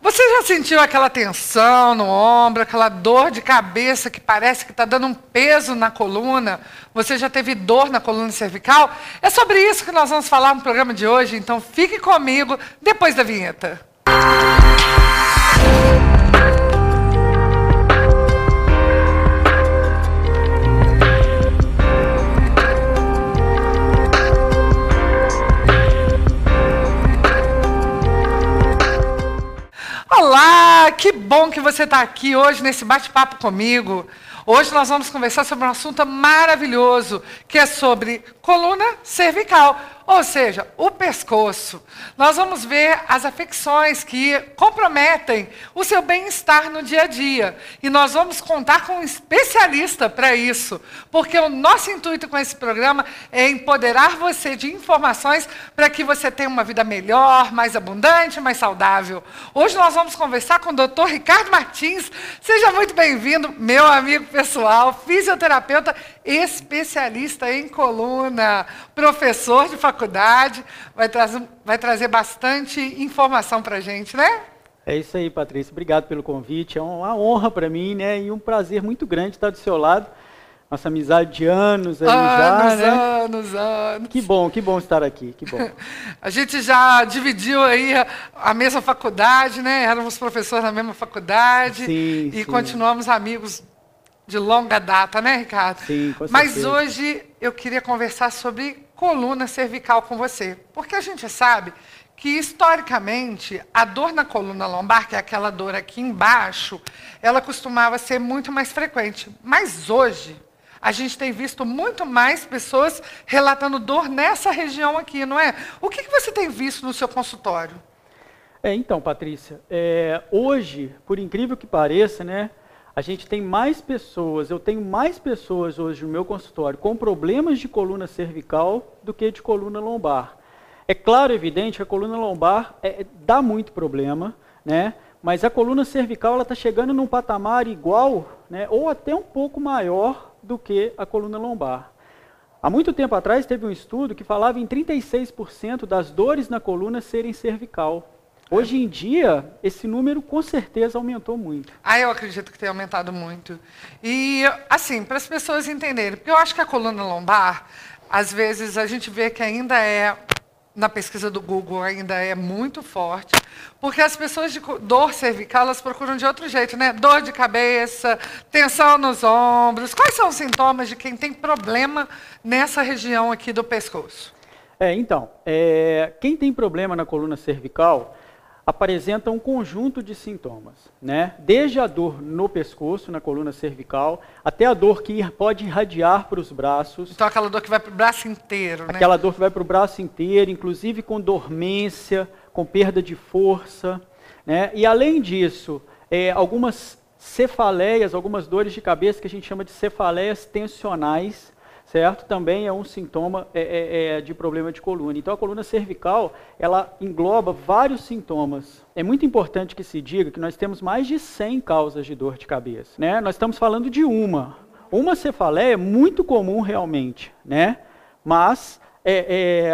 Você já sentiu aquela tensão no ombro, aquela dor de cabeça que parece que está dando um peso na coluna? Você já teve dor na coluna cervical? É sobre isso que nós vamos falar no programa de hoje, então fique comigo depois da vinheta. Que bom que você está aqui hoje nesse bate-papo comigo. Hoje nós vamos conversar sobre um assunto maravilhoso, que é sobre coluna cervical, ou seja, o pescoço. Nós vamos ver as afecções que comprometem o seu bem-estar no dia a dia. E nós vamos contar com um especialista para isso, porque o nosso intuito com esse programa é empoderar você de informações para que você tenha uma vida melhor, mais abundante, mais saudável. Hoje nós vamos conversar com o Dr. Ricardo Martins. Seja muito bem-vindo, meu amigo pessoal, fisioterapeuta especialista em coluna, professor de faculdade, vai trazer, vai trazer bastante informação para a gente, né? É isso aí, Patrícia. Obrigado pelo convite. É uma honra para mim, né? E um prazer muito grande estar do seu lado. Nossa amizade de anos aí anos, já, né? Anos, anos, Que bom, que bom estar aqui, que bom. a gente já dividiu aí a, a, mesma faculdade, né? Éramos professores na mesma faculdade sim, e sim. continuamos amigos de longa data, né, Ricardo? Sim, com Mas certeza. hoje eu queria conversar sobre coluna cervical com você, porque a gente sabe que historicamente a dor na coluna lombar, que é aquela dor aqui embaixo, ela costumava ser muito mais frequente. Mas hoje a gente tem visto muito mais pessoas relatando dor nessa região aqui, não é? O que, que você tem visto no seu consultório? É, então, Patrícia, é, hoje, por incrível que pareça, né, a gente tem mais pessoas, eu tenho mais pessoas hoje no meu consultório com problemas de coluna cervical do que de coluna lombar. É claro, evidente, que a coluna lombar é, dá muito problema, né? Mas a coluna cervical ela está chegando num patamar igual, né? Ou até um pouco maior do que a coluna lombar. Há muito tempo atrás teve um estudo que falava em 36% das dores na coluna serem cervical. Hoje em dia, esse número com certeza aumentou muito. Ah, eu acredito que tem aumentado muito. E, assim, para as pessoas entenderem, porque eu acho que a coluna lombar, às vezes a gente vê que ainda é, na pesquisa do Google, ainda é muito forte, porque as pessoas de dor cervical, elas procuram de outro jeito, né? Dor de cabeça, tensão nos ombros. Quais são os sintomas de quem tem problema nessa região aqui do pescoço? É, então, é, quem tem problema na coluna cervical apresenta um conjunto de sintomas, né? Desde a dor no pescoço, na coluna cervical, até a dor que pode irradiar para os braços. Então aquela dor que vai para o braço inteiro, né? Aquela dor que vai para o braço inteiro, inclusive com dormência, com perda de força, né? E além disso, é, algumas cefaleias, algumas dores de cabeça que a gente chama de cefaleias tensionais, certo? Também é um sintoma é, é, é, de problema de coluna. Então, a coluna cervical, ela engloba vários sintomas. É muito importante que se diga que nós temos mais de 100 causas de dor de cabeça, né? Nós estamos falando de uma. Uma cefaleia é muito comum realmente, né? Mas é, é,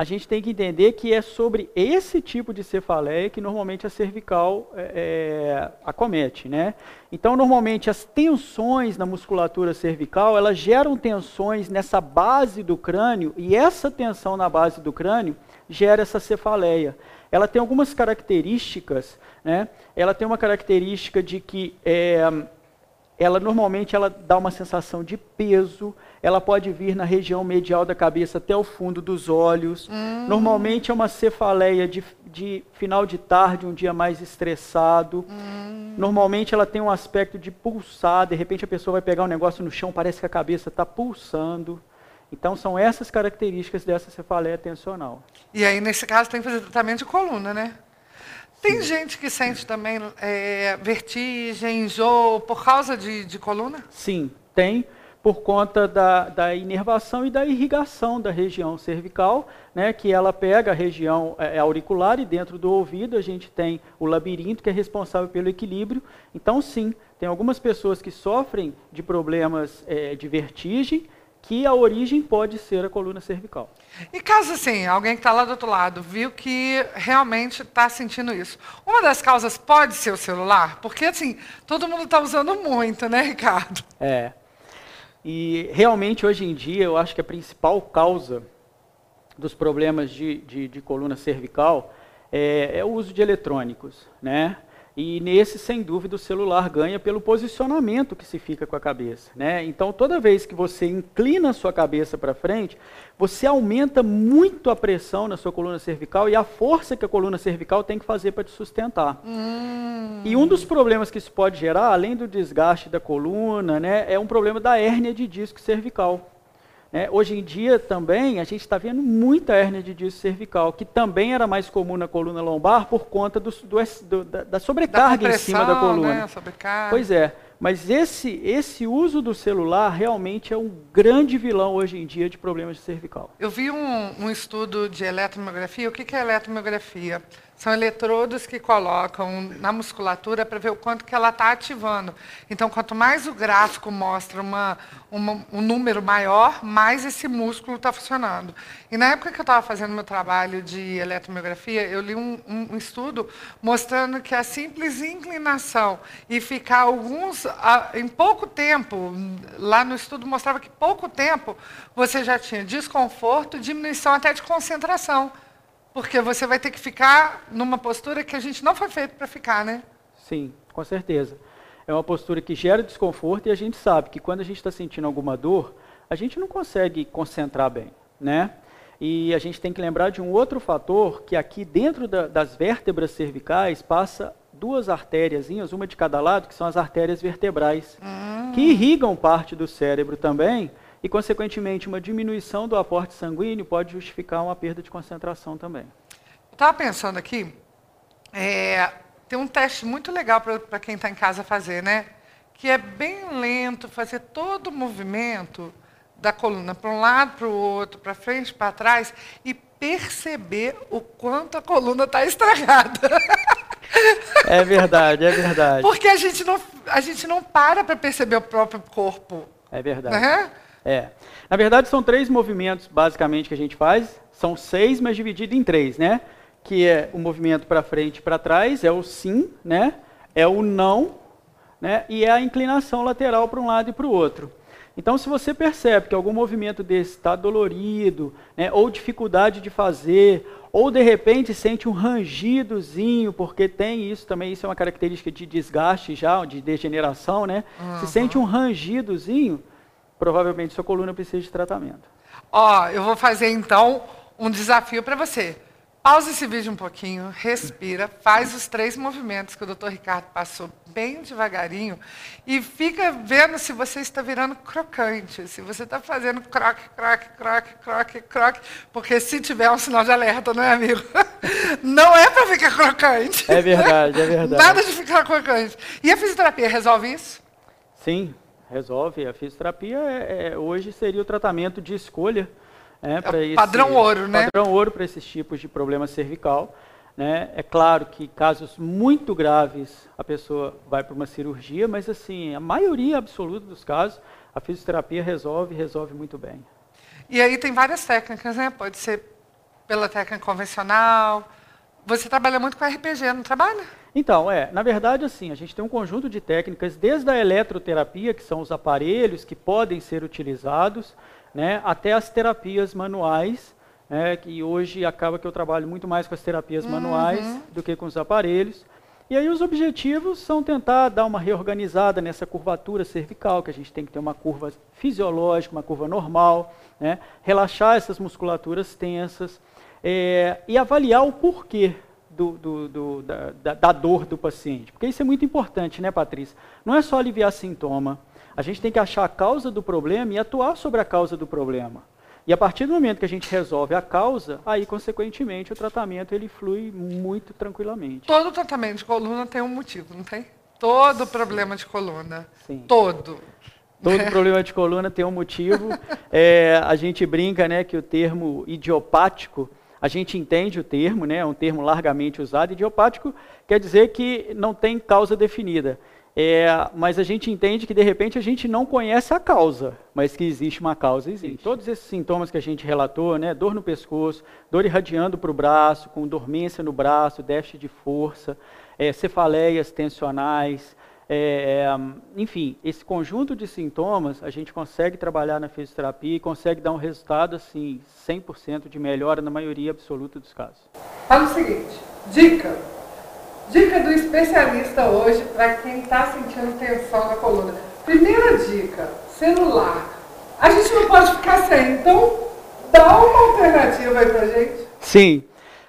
a gente tem que entender que é sobre esse tipo de cefaleia que normalmente a cervical é, acomete, né? Então, normalmente as tensões na musculatura cervical, elas geram tensões nessa base do crânio e essa tensão na base do crânio gera essa cefaleia. Ela tem algumas características, né? Ela tem uma característica de que ela normalmente ela dá uma sensação de peso, ela pode vir na região medial da cabeça até o fundo dos olhos. Hum. Normalmente é uma cefaleia de, de, final de tarde, um dia mais estressado. Hum. Normalmente ela tem um aspecto de pulsar, de repente a pessoa vai pegar um negócio no chão, parece que a cabeça está pulsando. Então são essas características dessa cefaleia tensional. E aí, nesse caso, tem que fazer tratamento de coluna, né? Tem gente que sente também é, vertigem, enjoo por causa de, de, coluna? Sim, tem, por conta da, da, inervação e da irrigação da região cervical, né, que ela pega a região é, auricular e dentro do ouvido a gente tem o labirinto que é responsável pelo equilíbrio. Então, sim, tem algumas pessoas que sofrem de problemas é, de vertigem que a origem pode ser a coluna cervical. E caso assim, alguém que está lá do outro lado viu que realmente está sentindo isso, uma das causas pode ser o celular? Porque assim, todo mundo está usando muito, né, Ricardo? É. E realmente hoje em dia eu acho que a principal causa dos problemas de, de, de coluna cervical é, é o uso de eletrônicos, né? E nesse, sem dúvida, o celular ganha pelo posicionamento que se fica com a cabeça. Né? Então, toda vez que você inclina a sua cabeça para frente, você aumenta muito a pressão na sua coluna cervical e a força que a coluna cervical tem que fazer para te sustentar. Hum. E um dos problemas que isso pode gerar, além do desgaste da coluna, né, é um problema da hérnia de disco cervical. É, hoje em dia também a gente está vendo muita hérnia de disco cervical, que também era mais comum na coluna lombar por conta do, do, do, da, da, sobrecarga da em cima da coluna. Né? Pois é, mas esse, esse uso do celular realmente é um grande vilão hoje em dia de problemas de cervical. Eu vi um, um estudo de eletromiografia. O que, que é eletromiografia? São eletrodos que colocam na musculatura para ver o quanto que ela está ativando. Então, quanto mais o gráfico mostra uma, uma, um número maior, mais esse músculo está funcionando. E na época que eu estava fazendo meu trabalho de eletromiografia, eu li um, um, um, estudo mostrando que a simples inclinação e ficar alguns, em pouco tempo, lá no estudo mostrava que pouco tempo você já tinha desconforto, diminuição até de concentração. Porque você vai ter que ficar numa postura que a gente não foi feito para ficar, né? Sim, com certeza. É uma postura que gera desconforto e a gente sabe que quando a gente está sentindo alguma dor, a gente não consegue concentrar bem, né? E a gente tem que lembrar de um outro fator que aqui dentro da, das vértebras cervicais passa duas artérias, uma de cada lado, que são as artérias vertebrais, hum. que irrigam parte do cérebro também e, consequentemente, uma diminuição do aporte sanguíneo pode justificar uma perda de concentração também. Estava pensando aqui, é, tem um teste muito legal para quem está em casa fazer, né? Que é bem lento, fazer todo o movimento da coluna para um lado, para o outro, para frente, para trás, e perceber o quanto a coluna está estragada. É verdade, é verdade. Porque a gente não, a gente não para para perceber o próprio corpo. É verdade. Né? É. Na verdade, são três movimentos, basicamente, que a gente faz. São seis, mas dividido em três, né? Que é o movimento para frente e para trás, é o sim, né? É o não, né? E é a inclinação lateral para um lado e para o outro. Então, se você percebe que algum movimento desse está dolorido, né, ou dificuldade de fazer, ou de repente sente um rangidozinho, porque tem isso também, isso é uma característica de desgaste já, de degeneração, né? Uhum. Se sente um rangidozinho, provavelmente sua coluna precisa de tratamento. Ó, eu vou fazer então um desafio para você. Pausa esse vídeo um pouquinho, respira, faz os três movimentos que o doutor Ricardo passou bem devagarinho e fica vendo se você está virando crocante, se você está fazendo croque, croque, croque, croque, croque, porque se tiver um sinal de alerta, não é, amigo? Não é para ficar crocante. É verdade, é verdade. Nada de ficar crocante. E a fisioterapia resolve isso? Sim, resolve. A fisioterapia é, é, hoje seria o tratamento de escolha é, é para esse padrão ouro, né? Padrão ouro para esses tipos de problema cervical. Né? É claro que casos muito graves a pessoa vai para uma cirurgia, mas assim a maioria absoluta dos casos a fisioterapia resolve, resolve muito bem. E aí tem várias técnicas, né? Pode ser pela técnica convencional. Você trabalha muito com RPG, não trabalha? Então, é, na verdade, assim, a gente tem um conjunto de técnicas, desde a eletroterapia, que são os aparelhos que podem ser utilizados, né, até as terapias manuais, né, que hoje acaba que eu trabalho muito mais com as terapias uhum. manuais do que com os aparelhos. E aí os objetivos são tentar dar uma reorganizada nessa curvatura cervical, que a gente tem que ter uma curva fisiológica, uma curva normal, né, relaxar essas musculaturas tensas é, e avaliar o porquê do, do, do, da, da, dor do paciente. Porque isso é muito importante, né, Patrícia? Não é só aliviar sintoma. A gente tem que achar a causa do problema e atuar sobre a causa do problema. E a partir do momento que a gente resolve a causa, aí, consequentemente, o tratamento ele flui muito tranquilamente. Todo tratamento de coluna tem um motivo, não tem? Todo Sim. problema de coluna. Sim. Todo. Todo problema de coluna tem um motivo. É, a gente brinca né, que o termo idiopático a gente entende o termo, né, é um termo largamente usado. Idiopático quer dizer que não tem causa definida. É, mas a gente entende que de repente a gente não conhece a causa, mas que existe uma causa, existe. Todos esses sintomas que a gente relatou, né, dor no pescoço, dor irradiando para o braço, com dormência no braço, déficit de força, é, cefaleias tensionais, é, enfim, esse conjunto de sintomas a gente consegue trabalhar na fisioterapia e consegue dar um resultado assim 100% de melhora na maioria absoluta dos casos. Fala o seguinte, dica Dica do especialista hoje para quem está sentindo tensão na coluna. Primeira dica, celular. A gente não pode ficar sem, então dá uma alternativa aí para gente. Sim.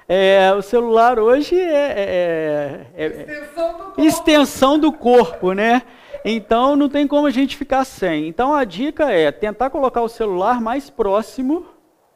É, o celular hoje é, é, é, é extensão, do extensão do corpo, né? Então não tem como a gente ficar sem. Então a dica é tentar colocar o celular mais próximo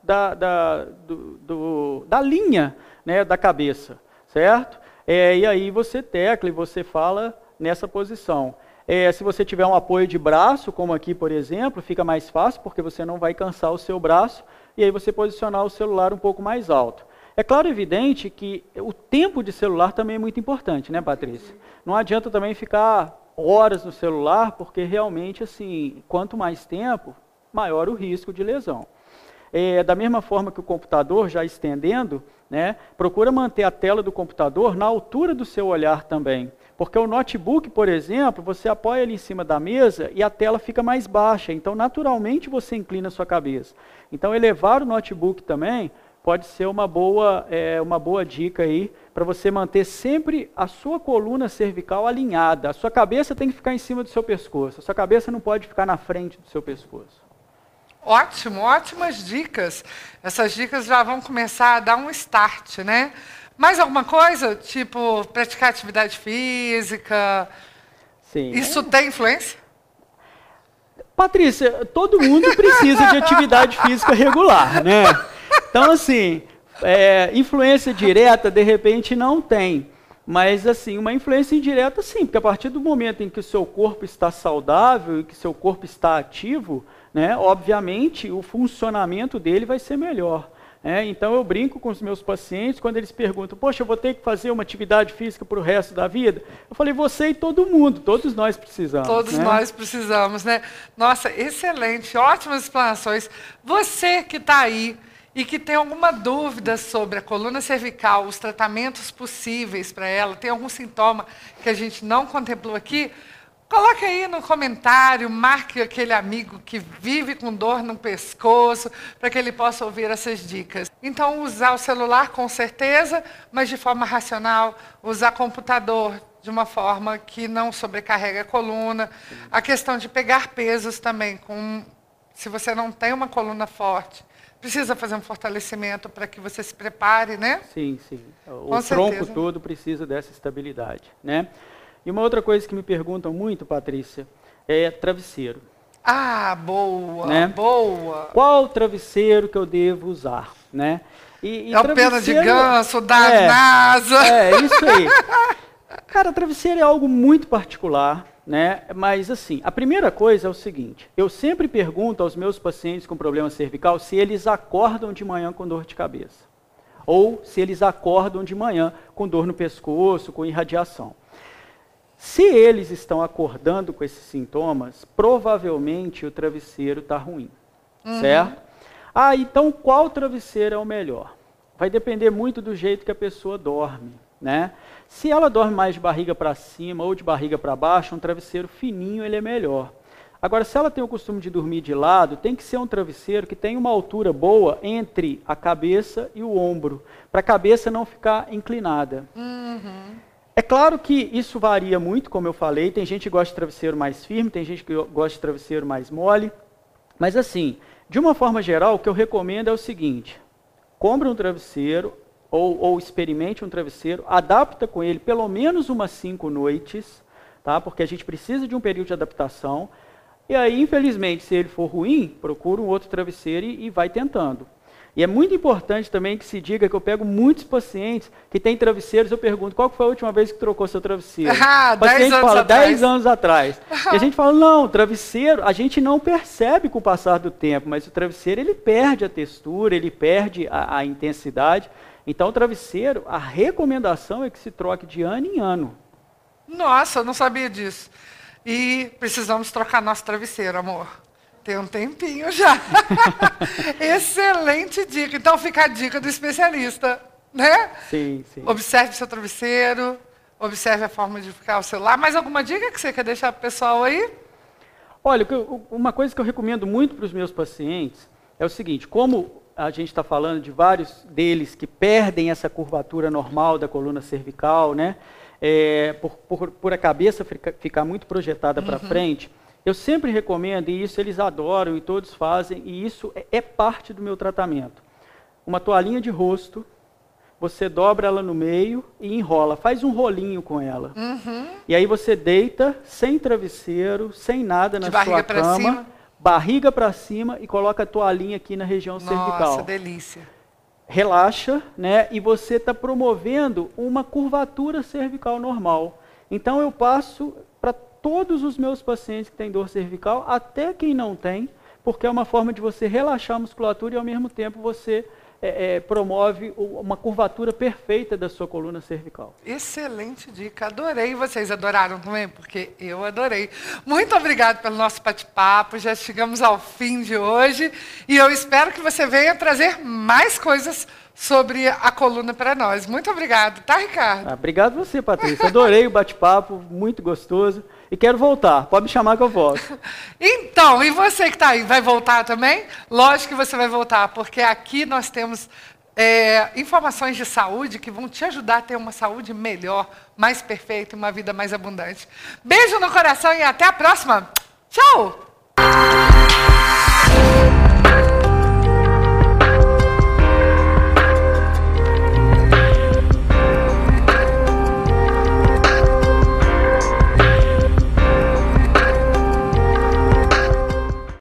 da, da, do, do, da linha né, da cabeça, certo? É, e aí você tecla e você fala nessa posição. É, se você tiver um apoio de braço, como aqui, por exemplo, fica mais fácil, porque você não vai cansar o seu braço, e aí você posicionar o celular um pouco mais alto. É claro, evidente, que o tempo de celular também é muito importante, né, Patrícia? Não adianta também ficar horas no celular, porque realmente, assim, quanto mais tempo, maior o risco de lesão. É, da mesma forma que o computador, já estendendo, né, procura manter a tela do computador na altura do seu olhar também. Porque o notebook, por exemplo, você apoia ele em cima da mesa e a tela fica mais baixa. Então, naturalmente, você inclina a sua cabeça. Então, elevar o notebook também pode ser uma boa, é, uma boa dica aí para você manter sempre a sua coluna cervical alinhada. A sua cabeça tem que ficar em cima do seu pescoço. A sua cabeça não pode ficar na frente do seu pescoço. Ótimo, ótimas dicas. Essas dicas já vão começar a dar um start, né? Mais alguma coisa? Tipo, praticar atividade física? Sim. Isso tem influência? Patrícia, todo mundo precisa de atividade física regular, né? Então, assim, é, influência direta, de repente, não tem. Mas, assim, uma influência indireta, sim, porque a partir do momento em que o seu corpo está saudável e que seu corpo está ativo, né, obviamente o funcionamento dele vai ser melhor. Né? Então eu brinco com os meus pacientes quando eles perguntam, poxa, eu vou ter que fazer uma atividade física para o resto da vida? Eu falei, você e todo mundo, todos nós precisamos. Todos né? nós precisamos, né? Nossa, excelente, ótimas explanações. Você que está aí e que tem alguma dúvida sobre a coluna cervical, os tratamentos possíveis para ela, tem algum sintoma que a gente não contemplou aqui, Coloque aí no comentário, marque aquele amigo que vive com dor no pescoço, para que ele possa ouvir essas dicas. Então, usar o celular com certeza, mas de forma racional, usar computador de uma forma que não sobrecarrega a coluna. A questão de pegar pesos também, com, se você não tem uma coluna forte, precisa fazer um fortalecimento para que você se prepare, né? Sim, sim. O com tronco certeza. todo precisa dessa estabilidade, né? E uma outra coisa que me perguntam muito, Patrícia, é travesseiro. Ah, boa, né? boa. Qual travesseiro que eu devo usar, né? E, e é o pena de ganso, da é, NASA. É, isso aí. Cara, travesseiro é algo muito particular, né? Mas assim, a primeira coisa é o seguinte: eu sempre pergunto aos meus pacientes com problema cervical se eles acordam de manhã com dor de cabeça, ou se eles acordam de manhã com dor no pescoço, com irradiação. Se eles estão acordando com esses sintomas, provavelmente o travesseiro está ruim, uhum. certo? Ah, então qual travesseiro é o melhor? Vai depender muito do jeito que a pessoa dorme, né? Se ela dorme mais de barriga para cima ou de barriga para baixo, um travesseiro fininho ele é melhor. Agora, se ela tem o costume de dormir de lado, tem que ser um travesseiro que tenha uma altura boa entre a cabeça e o ombro, para a cabeça não ficar inclinada. Uhum. É claro que isso varia muito, como eu falei. Tem gente que gosta de travesseiro mais firme, tem gente que gosta de travesseiro mais mole. Mas assim, de uma forma geral, o que eu recomendo é o seguinte: compre um travesseiro ou, ou experimente um travesseiro, adapta com ele pelo menos umas cinco noites, tá? Porque a gente precisa de um período de adaptação. E aí, infelizmente, se ele for ruim, procura um outro travesseiro e, e vai tentando. E é muito importante também que se diga que eu pego muitos pacientes que têm travesseiros, eu pergunto, qual foi a última vez que trocou seu travesseiro? Ah, o paciente anos fala, atrás. 10 anos atrás. e a gente fala, não, travesseiro, a gente não percebe com o passar do tempo, mas o travesseiro ele perde a textura, ele perde a, a intensidade. Então, o travesseiro, a recomendação é que se troque de ano em ano. Nossa, eu não sabia disso. E precisamos trocar nosso travesseiro, amor. Tem um tempinho já. Excelente dica. Então fica a dica do especialista, né? Sim, sim. Observe seu travesseiro, observe a forma de ficar o celular. Mais alguma dica que você quer deixar para o pessoal aí? Olha, uma coisa que eu recomendo muito para os meus pacientes é o seguinte: como a gente está falando de vários deles que perdem essa curvatura normal da coluna cervical, né? É, por, por, por, a cabeça ficar, muito projetada uhum. para frente, eu sempre recomendo, e isso eles adoram e todos fazem, e isso é, é parte do meu tratamento. Uma toalhinha de rosto, você dobra ela no meio e enrola, faz um rolinho com ela. Uhum. E aí você deita sem travesseiro, sem nada na de sua cama, cima. barriga para cima e coloca a toalhinha aqui na região Nossa, cervical. Nossa, delícia. Relaxa, né? E você está promovendo uma curvatura cervical normal. Então eu passo todos os meus pacientes que têm dor cervical, até quem não tem, porque é uma forma de você relaxar a musculatura e ao mesmo tempo você é, é, promove uma curvatura perfeita da sua coluna cervical. Excelente dica, adorei. Vocês adoraram também? Porque eu adorei. Muito obrigado pelo nosso bate-papo. Já chegamos ao fim de hoje e eu espero que você venha trazer mais coisas sobre a coluna para nós. Muito obrigado, tá, Ricardo? Ah, obrigado você, Patrícia. Adorei o bate-papo, muito gostoso. E quero voltar. Pode me chamar que eu volto. então, e você que está aí, vai voltar também? Lógico que você vai voltar, porque aqui nós temos é, informações de saúde que vão te ajudar a ter uma saúde melhor, mais perfeita e uma vida mais abundante. Beijo no coração e até a próxima. Tchau!